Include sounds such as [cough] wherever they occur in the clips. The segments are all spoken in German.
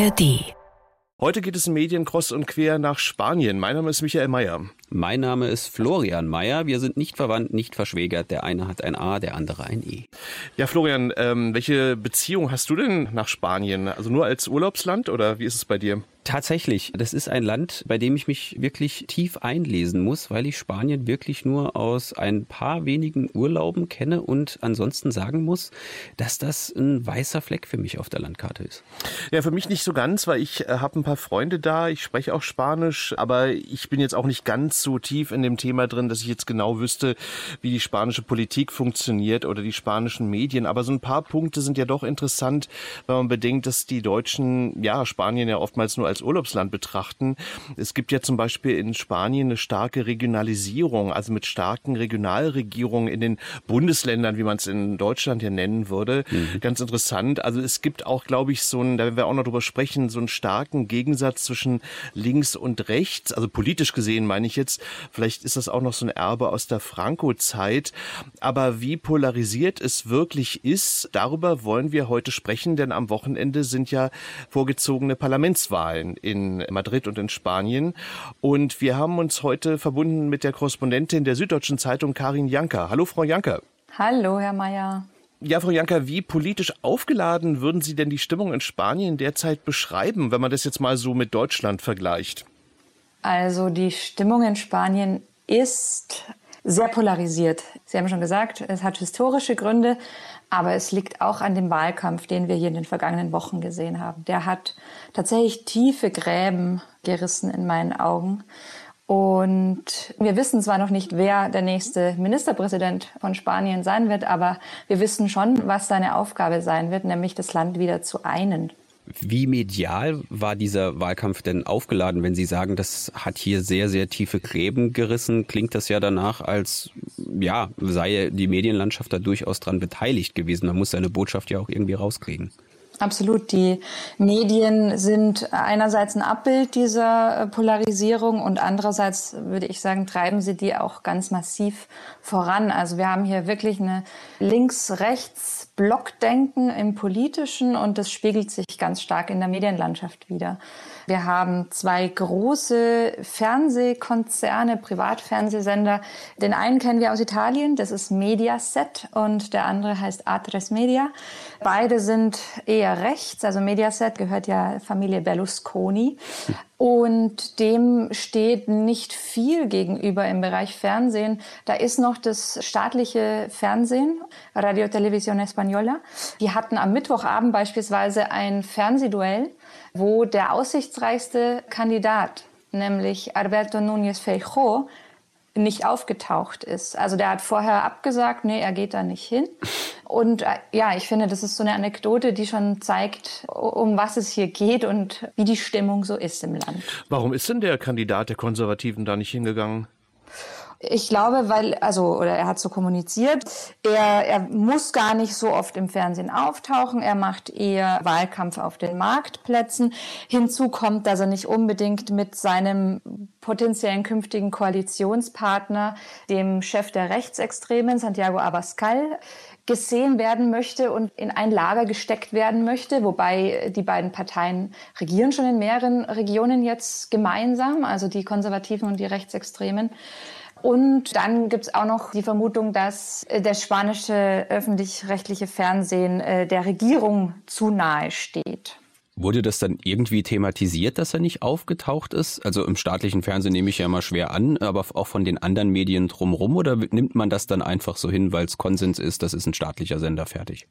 ARD. Heute geht es in Medien cross und quer nach Spanien. Mein Name ist Michael Mayer. Mein Name ist Florian Mayer. Wir sind nicht verwandt, nicht verschwägert. Der eine hat ein A, der andere ein E. Ja, Florian, ähm, welche Beziehung hast du denn nach Spanien? Also nur als Urlaubsland oder wie ist es bei dir? Tatsächlich, das ist ein Land, bei dem ich mich wirklich tief einlesen muss, weil ich Spanien wirklich nur aus ein paar wenigen Urlauben kenne und ansonsten sagen muss, dass das ein weißer Fleck für mich auf der Landkarte ist. Ja, für mich nicht so ganz, weil ich äh, habe ein paar Freunde da, ich spreche auch Spanisch, aber ich bin jetzt auch nicht ganz so tief in dem Thema drin, dass ich jetzt genau wüsste, wie die spanische Politik funktioniert oder die spanischen Medien. Aber so ein paar Punkte sind ja doch interessant, wenn man bedenkt, dass die Deutschen ja Spanien ja oftmals nur als Urlaubsland betrachten. Es gibt ja zum Beispiel in Spanien eine starke Regionalisierung, also mit starken Regionalregierungen in den Bundesländern, wie man es in Deutschland ja nennen würde. Mhm. Ganz interessant. Also es gibt auch, glaube ich, so ein, da werden wir auch noch drüber sprechen, so einen starken Gegensatz zwischen links und rechts, also politisch gesehen meine ich jetzt. Vielleicht ist das auch noch so ein Erbe aus der Franco-Zeit. Aber wie polarisiert es wirklich ist, darüber wollen wir heute sprechen, denn am Wochenende sind ja vorgezogene Parlamentswahlen in Madrid und in Spanien. Und wir haben uns heute verbunden mit der Korrespondentin der Süddeutschen Zeitung, Karin Janker. Hallo, Frau Janker. Hallo, Herr Mayer. Ja, Frau Janker, wie politisch aufgeladen würden Sie denn die Stimmung in Spanien derzeit beschreiben, wenn man das jetzt mal so mit Deutschland vergleicht? Also die Stimmung in Spanien ist sehr polarisiert. Sie haben schon gesagt, es hat historische Gründe, aber es liegt auch an dem Wahlkampf, den wir hier in den vergangenen Wochen gesehen haben. Der hat tatsächlich tiefe Gräben gerissen in meinen Augen. Und wir wissen zwar noch nicht, wer der nächste Ministerpräsident von Spanien sein wird, aber wir wissen schon, was seine Aufgabe sein wird, nämlich das Land wieder zu einen. Wie medial war dieser Wahlkampf denn aufgeladen, wenn Sie sagen, das hat hier sehr, sehr tiefe Gräben gerissen? Klingt das ja danach, als ja, sei die Medienlandschaft da durchaus dran beteiligt gewesen. Man muss seine Botschaft ja auch irgendwie rauskriegen. Absolut. Die Medien sind einerseits ein Abbild dieser Polarisierung und andererseits würde ich sagen, treiben sie die auch ganz massiv voran. Also wir haben hier wirklich eine Links-Rechts-Blockdenken im Politischen und das spiegelt sich ganz stark in der Medienlandschaft wieder. Wir haben zwei große Fernsehkonzerne, Privatfernsehsender. Den einen kennen wir aus Italien, das ist Mediaset und der andere heißt A3 Media. Beide sind eher rechts, also Mediaset gehört ja Familie Berlusconi. Und dem steht nicht viel gegenüber im Bereich Fernsehen. Da ist noch das staatliche Fernsehen, Radio Televisión Española. Die hatten am Mittwochabend beispielsweise ein Fernsehduell wo der aussichtsreichste Kandidat, nämlich Alberto Núñez Feijóo, nicht aufgetaucht ist. Also der hat vorher abgesagt, nee, er geht da nicht hin. Und äh, ja, ich finde, das ist so eine Anekdote, die schon zeigt, um was es hier geht und wie die Stimmung so ist im Land. Warum ist denn der Kandidat der Konservativen da nicht hingegangen? Ich glaube, weil, also, oder er hat so kommuniziert, er, er muss gar nicht so oft im Fernsehen auftauchen. Er macht eher Wahlkampf auf den Marktplätzen. Hinzu kommt, dass er nicht unbedingt mit seinem potenziellen künftigen Koalitionspartner, dem Chef der Rechtsextremen, Santiago Abascal, gesehen werden möchte und in ein Lager gesteckt werden möchte, wobei die beiden Parteien regieren schon in mehreren Regionen jetzt gemeinsam, also die Konservativen und die Rechtsextremen. Und dann gibt es auch noch die Vermutung, dass äh, der spanische öffentlich-rechtliche Fernsehen äh, der Regierung zu nahe steht. Wurde das dann irgendwie thematisiert, dass er nicht aufgetaucht ist? Also im staatlichen Fernsehen nehme ich ja mal schwer an, aber auch von den anderen Medien drumherum oder nimmt man das dann einfach so hin, weil es Konsens ist, das ist ein staatlicher Sender fertig?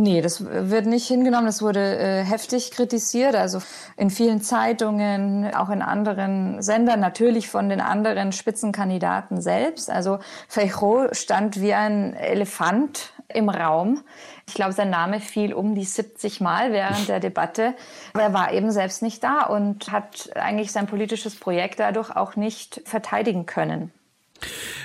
Nee, das wird nicht hingenommen. Das wurde äh, heftig kritisiert. Also in vielen Zeitungen, auch in anderen Sendern, natürlich von den anderen Spitzenkandidaten selbst. Also Feijóo stand wie ein Elefant im Raum. Ich glaube, sein Name fiel um die 70 Mal während der Debatte. Aber er war eben selbst nicht da und hat eigentlich sein politisches Projekt dadurch auch nicht verteidigen können.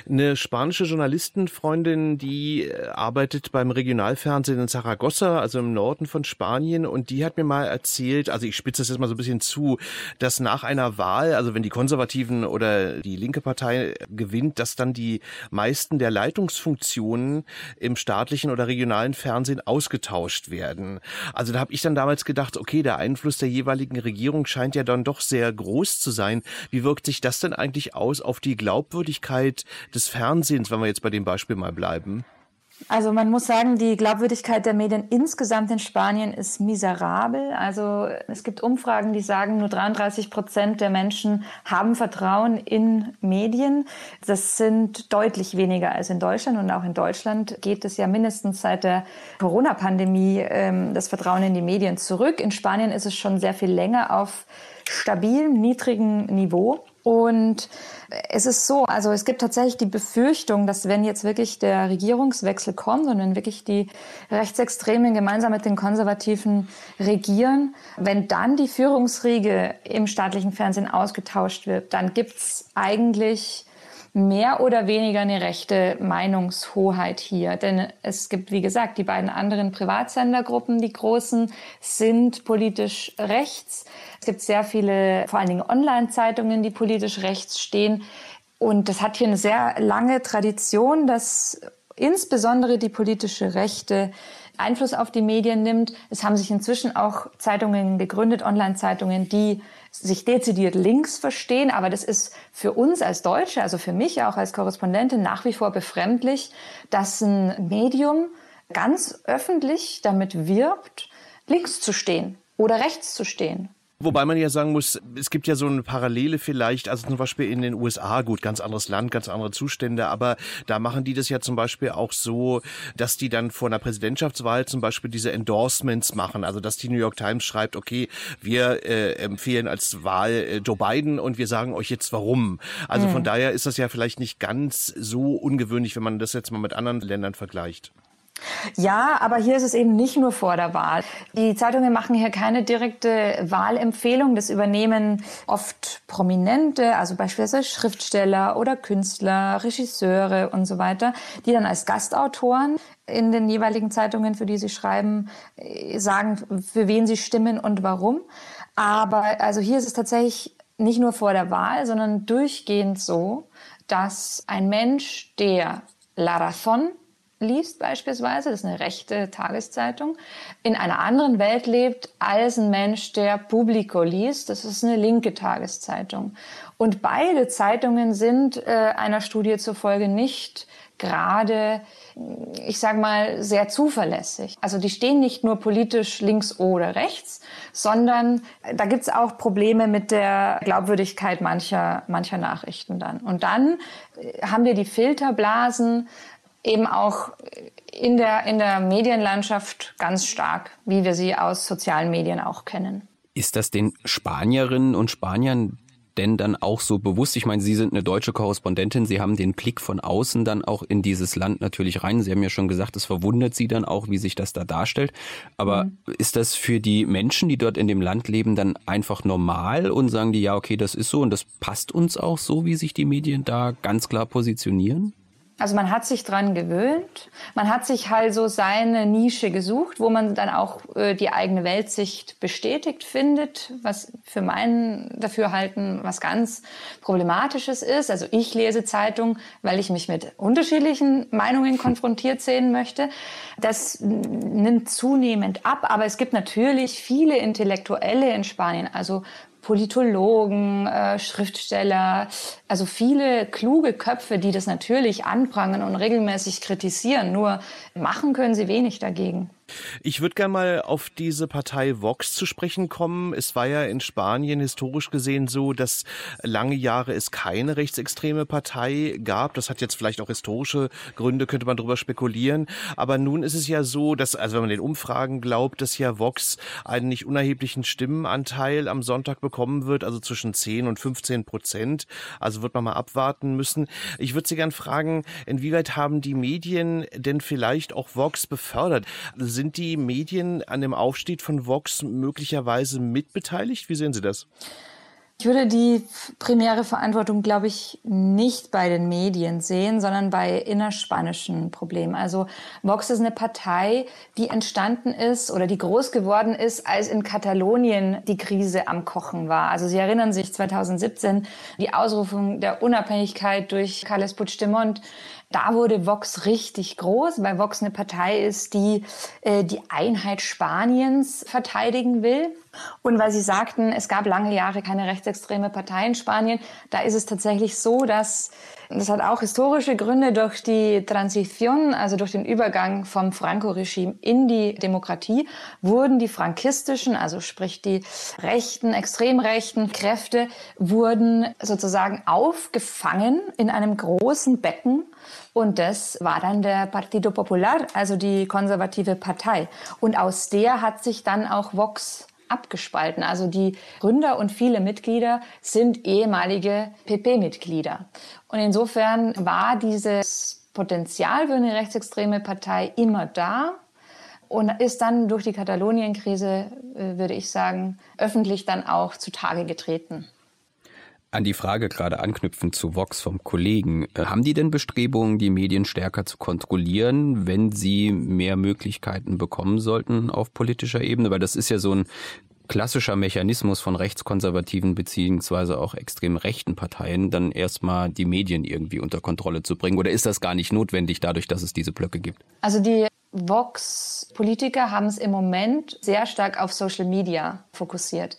Eine spanische Journalistenfreundin, die äh, arbeitet beim Regionalfernsehen in Zaragoza, also im Norden von Spanien, und die hat mir mal erzählt, also ich spitze das jetzt mal so ein bisschen zu, dass nach einer Wahl, also wenn die Konservativen oder die linke Partei gewinnt, dass dann die meisten der Leitungsfunktionen im staatlichen oder regionalen Fernsehen ausgetauscht werden. Also da habe ich dann damals gedacht, okay, der Einfluss der jeweiligen Regierung scheint ja dann doch sehr groß zu sein. Wie wirkt sich das denn eigentlich aus auf die Glaubwürdigkeit des Fernsehens, wenn wir jetzt bei dem Beispiel mal bleiben? Also man muss sagen, die Glaubwürdigkeit der Medien insgesamt in Spanien ist miserabel. Also es gibt Umfragen, die sagen, nur 33 Prozent der Menschen haben Vertrauen in Medien. Das sind deutlich weniger als in Deutschland. Und auch in Deutschland geht es ja mindestens seit der Corona-Pandemie ähm, das Vertrauen in die Medien zurück. In Spanien ist es schon sehr viel länger auf stabilem, niedrigem Niveau. Und es ist so, also es gibt tatsächlich die Befürchtung, dass wenn jetzt wirklich der Regierungswechsel kommt und wenn wirklich die Rechtsextremen gemeinsam mit den Konservativen regieren, wenn dann die Führungsriege im staatlichen Fernsehen ausgetauscht wird, dann gibt's eigentlich mehr oder weniger eine rechte Meinungshoheit hier. Denn es gibt, wie gesagt, die beiden anderen Privatsendergruppen, die großen, sind politisch rechts. Es gibt sehr viele, vor allen Dingen Online-Zeitungen, die politisch rechts stehen. Und das hat hier eine sehr lange Tradition, dass insbesondere die politische Rechte Einfluss auf die Medien nimmt. Es haben sich inzwischen auch Zeitungen gegründet, Online-Zeitungen, die sich dezidiert links verstehen, aber das ist für uns als Deutsche, also für mich auch als Korrespondentin nach wie vor befremdlich, dass ein Medium ganz öffentlich damit wirbt, links zu stehen oder rechts zu stehen. Wobei man ja sagen muss, es gibt ja so eine Parallele vielleicht, also zum Beispiel in den USA, gut, ganz anderes Land, ganz andere Zustände, aber da machen die das ja zum Beispiel auch so, dass die dann vor einer Präsidentschaftswahl zum Beispiel diese Endorsements machen, also dass die New York Times schreibt, okay, wir äh, empfehlen als Wahl äh, Joe Biden und wir sagen euch jetzt warum. Also mhm. von daher ist das ja vielleicht nicht ganz so ungewöhnlich, wenn man das jetzt mal mit anderen Ländern vergleicht. Ja, aber hier ist es eben nicht nur vor der Wahl. Die Zeitungen machen hier keine direkte Wahlempfehlung. Das übernehmen oft Prominente, also beispielsweise Schriftsteller oder Künstler, Regisseure und so weiter, die dann als Gastautoren in den jeweiligen Zeitungen, für die sie schreiben, äh, sagen, für wen sie stimmen und warum. Aber also hier ist es tatsächlich nicht nur vor der Wahl, sondern durchgehend so, dass ein Mensch, der La Razón liest beispielsweise, das ist eine rechte Tageszeitung, in einer anderen Welt lebt als ein Mensch, der Publico liest, das ist eine linke Tageszeitung. Und beide Zeitungen sind äh, einer Studie zufolge nicht gerade, ich sage mal, sehr zuverlässig. Also die stehen nicht nur politisch links oder rechts, sondern da gibt's auch Probleme mit der Glaubwürdigkeit mancher, mancher Nachrichten dann. Und dann äh, haben wir die Filterblasen eben auch in der, in der Medienlandschaft ganz stark, wie wir sie aus sozialen Medien auch kennen. Ist das den Spanierinnen und Spaniern denn dann auch so bewusst? Ich meine, Sie sind eine deutsche Korrespondentin, Sie haben den Blick von außen dann auch in dieses Land natürlich rein. Sie haben ja schon gesagt, es verwundert Sie dann auch, wie sich das da darstellt. Aber mhm. ist das für die Menschen, die dort in dem Land leben, dann einfach normal und sagen die, ja, okay, das ist so und das passt uns auch so, wie sich die Medien da ganz klar positionieren? Also man hat sich dran gewöhnt. Man hat sich halt so seine Nische gesucht, wo man dann auch äh, die eigene Weltsicht bestätigt findet, was für mein Dafürhalten was ganz Problematisches ist. Also ich lese Zeitung, weil ich mich mit unterschiedlichen Meinungen konfrontiert sehen möchte. Das nimmt zunehmend ab, aber es gibt natürlich viele Intellektuelle in Spanien, also Politologen, äh, Schriftsteller, also viele kluge Köpfe, die das natürlich anprangern und regelmäßig kritisieren. Nur machen können sie wenig dagegen. Ich würde gerne mal auf diese Partei Vox zu sprechen kommen. Es war ja in Spanien historisch gesehen so, dass lange Jahre es keine rechtsextreme Partei gab. Das hat jetzt vielleicht auch historische Gründe, könnte man darüber spekulieren. Aber nun ist es ja so, dass, also wenn man den Umfragen glaubt, dass ja Vox einen nicht unerheblichen Stimmenanteil am Sonntag bekommen wird, also zwischen 10 und 15 Prozent. Also wird man mal abwarten müssen. Ich würde Sie gern fragen, inwieweit haben die Medien denn vielleicht auch Vox befördert? Sind die Medien an dem Aufstieg von Vox möglicherweise mitbeteiligt? Wie sehen Sie das? Ich würde die primäre Verantwortung, glaube ich, nicht bei den Medien sehen, sondern bei innerspanischen Problemen. Also Vox ist eine Partei, die entstanden ist oder die groß geworden ist, als in Katalonien die Krise am Kochen war. Also Sie erinnern sich 2017 die Ausrufung der Unabhängigkeit durch Carles Puigdemont. Da wurde Vox richtig groß, weil Vox eine Partei ist, die äh, die Einheit Spaniens verteidigen will. Und weil Sie sagten, es gab lange Jahre keine rechtsextreme Partei in Spanien, da ist es tatsächlich so, dass das hat auch historische Gründe durch die Transition, also durch den Übergang vom Franco-Regime in die Demokratie, wurden die frankistischen, also sprich die rechten, extrem rechten Kräfte, wurden sozusagen aufgefangen in einem großen Becken und das war dann der Partido Popular, also die konservative Partei. Und aus der hat sich dann auch Vox abgespalten. Also die Gründer und viele Mitglieder sind ehemalige PP-Mitglieder. Und insofern war dieses Potenzial für eine rechtsextreme Partei immer da und ist dann durch die Katalonien-Krise, äh, würde ich sagen, öffentlich dann auch zutage getreten. An die Frage gerade anknüpfend zu Vox vom Kollegen. Äh, haben die denn Bestrebungen, die Medien stärker zu kontrollieren, wenn sie mehr Möglichkeiten bekommen sollten auf politischer Ebene? Weil das ist ja so ein klassischer Mechanismus von rechtskonservativen beziehungsweise auch extrem rechten Parteien, dann erstmal die Medien irgendwie unter Kontrolle zu bringen? Oder ist das gar nicht notwendig dadurch, dass es diese Blöcke gibt? Also die Vox-Politiker haben es im Moment sehr stark auf Social Media fokussiert.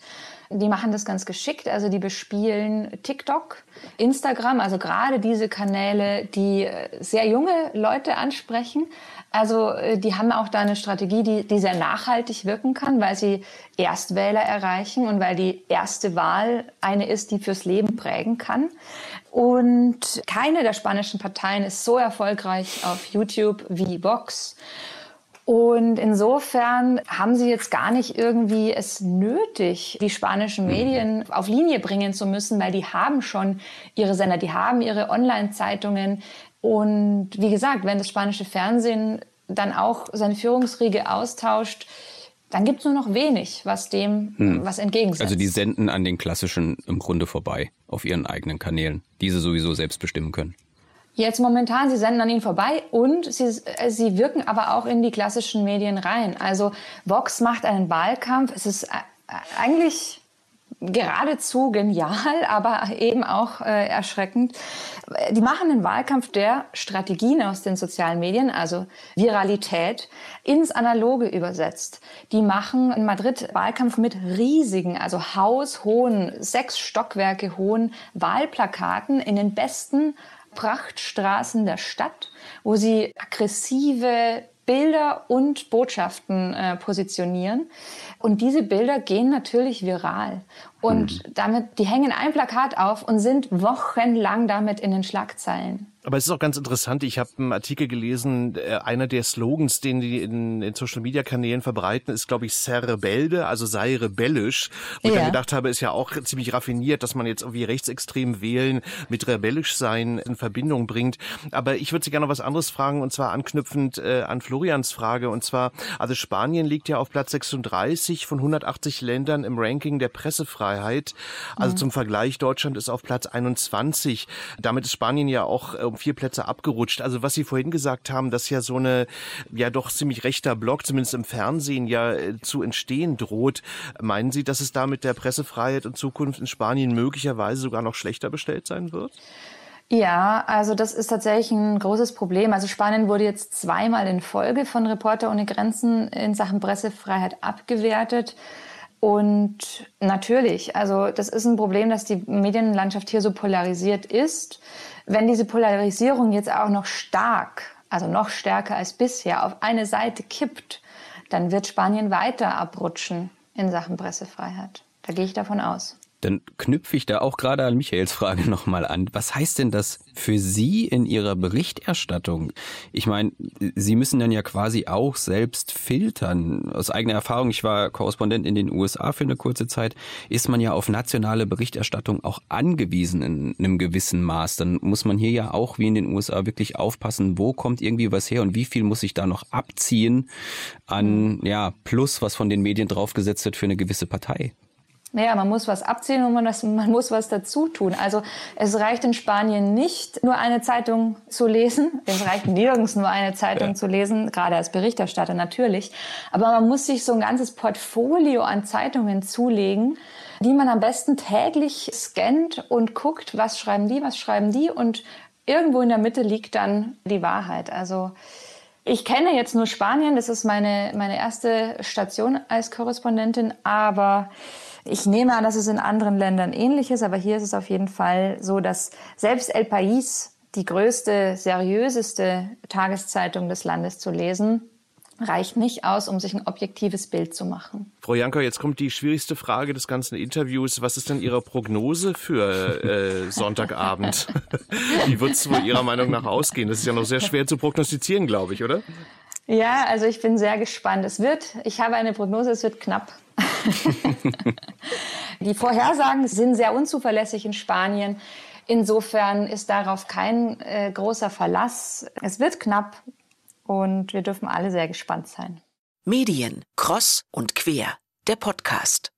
Die machen das ganz geschickt, also die bespielen TikTok, Instagram, also gerade diese Kanäle, die äh, sehr junge Leute ansprechen. Also äh, die haben auch da eine Strategie, die, die sehr nachhaltig wirken kann, weil sie Erstwähler erreichen und weil die erste Wahl eine ist, die fürs Leben prägen kann. Und keine der spanischen Parteien ist so erfolgreich auf YouTube wie Vox. Und insofern haben sie jetzt gar nicht irgendwie es nötig, die spanischen mhm. Medien auf Linie bringen zu müssen, weil die haben schon ihre Sender, die haben ihre Online-Zeitungen. Und wie gesagt, wenn das spanische Fernsehen dann auch seine Führungsriege austauscht, dann gibt es nur noch wenig, was dem hm. was entgegensetzt. Also die senden an den klassischen im Grunde vorbei auf ihren eigenen Kanälen, diese sowieso selbst bestimmen können. Jetzt momentan, sie senden an ihnen vorbei und sie, äh, sie wirken aber auch in die klassischen Medien rein. Also Vox macht einen Wahlkampf. Es ist äh, eigentlich geradezu genial, [laughs] aber eben auch äh, erschreckend. Die machen einen Wahlkampf, der Strategien aus den sozialen Medien, also Viralität, ins Analoge übersetzt. Die machen in Madrid Wahlkampf mit riesigen, also haushohen, sechs Stockwerke hohen Wahlplakaten in den besten Prachtstraßen der Stadt, wo sie aggressive Bilder und Botschaften äh, positionieren. Und diese Bilder gehen natürlich viral. Und mhm. damit, die hängen ein Plakat auf und sind wochenlang damit in den Schlagzeilen. Aber es ist auch ganz interessant. Ich habe einen Artikel gelesen, äh, einer der Slogans, den die in, in Social Media Kanälen verbreiten, ist, glaube ich, Ser rebelde, also sei rebellisch. Wo ja. ich dann gedacht habe, ist ja auch ziemlich raffiniert, dass man jetzt irgendwie rechtsextrem wählen mit rebellisch sein in Verbindung bringt. Aber ich würde Sie gerne noch was anderes fragen, und zwar anknüpfend äh, an Florians Frage. Und zwar, also Spanien liegt ja auf Platz 36 von 180 Ländern im Ranking der Pressefreiheit. Also mhm. zum Vergleich, Deutschland ist auf Platz 21. Damit ist Spanien ja auch äh, vier Plätze abgerutscht. Also was Sie vorhin gesagt haben, dass ja so eine ja doch ziemlich rechter Block, zumindest im Fernsehen, ja äh, zu entstehen droht. Meinen Sie, dass es da mit der Pressefreiheit und Zukunft in Spanien möglicherweise sogar noch schlechter bestellt sein wird? Ja, also das ist tatsächlich ein großes Problem. Also Spanien wurde jetzt zweimal in Folge von Reporter ohne Grenzen in Sachen Pressefreiheit abgewertet. Und natürlich, also das ist ein Problem, dass die Medienlandschaft hier so polarisiert ist. Wenn diese Polarisierung jetzt auch noch stark, also noch stärker als bisher, auf eine Seite kippt, dann wird Spanien weiter abrutschen in Sachen Pressefreiheit. Da gehe ich davon aus. Dann knüpfe ich da auch gerade an Michaels Frage [laughs] nochmal an. Was heißt denn das für Sie in Ihrer Berichterstattung? Ich meine, Sie müssen dann ja quasi auch selbst filtern. Aus eigener Erfahrung, ich war Korrespondent in den USA für eine kurze Zeit, ist man ja auf nationale Berichterstattung auch angewiesen in einem gewissen Maß. Dann muss man hier ja auch wie in den USA wirklich aufpassen, wo kommt irgendwie was her und wie viel muss ich da noch abziehen an, ja, Plus, was von den Medien draufgesetzt wird für eine gewisse Partei. Naja, man muss was abziehen und man, das, man muss was dazu tun. Also es reicht in Spanien nicht, nur eine Zeitung zu lesen. Es reicht nirgends nur eine Zeitung ja. zu lesen, gerade als Berichterstatter natürlich. Aber man muss sich so ein ganzes Portfolio an Zeitungen zulegen, die man am besten täglich scannt und guckt, was schreiben die, was schreiben die und irgendwo in der Mitte liegt dann die Wahrheit. Also ich kenne jetzt nur Spanien, das ist meine, meine erste Station als Korrespondentin, aber ich nehme an, dass es in anderen Ländern ähnlich ist, aber hier ist es auf jeden Fall so, dass selbst El País, die größte, seriöseste Tageszeitung des Landes zu lesen, reicht nicht aus, um sich ein objektives Bild zu machen. Frau Janker, jetzt kommt die schwierigste Frage des ganzen Interviews. Was ist denn Ihre Prognose für äh, Sonntagabend? [laughs] Wie wird es wohl Ihrer Meinung nach ausgehen? Das ist ja noch sehr schwer zu prognostizieren, glaube ich, oder? Ja, also ich bin sehr gespannt. Es wird, ich habe eine Prognose, es wird knapp. [laughs] die Vorhersagen sind sehr unzuverlässig in Spanien. Insofern ist darauf kein äh, großer Verlass. Es wird knapp und wir dürfen alle sehr gespannt sein. Medien, Cross und Quer, der Podcast.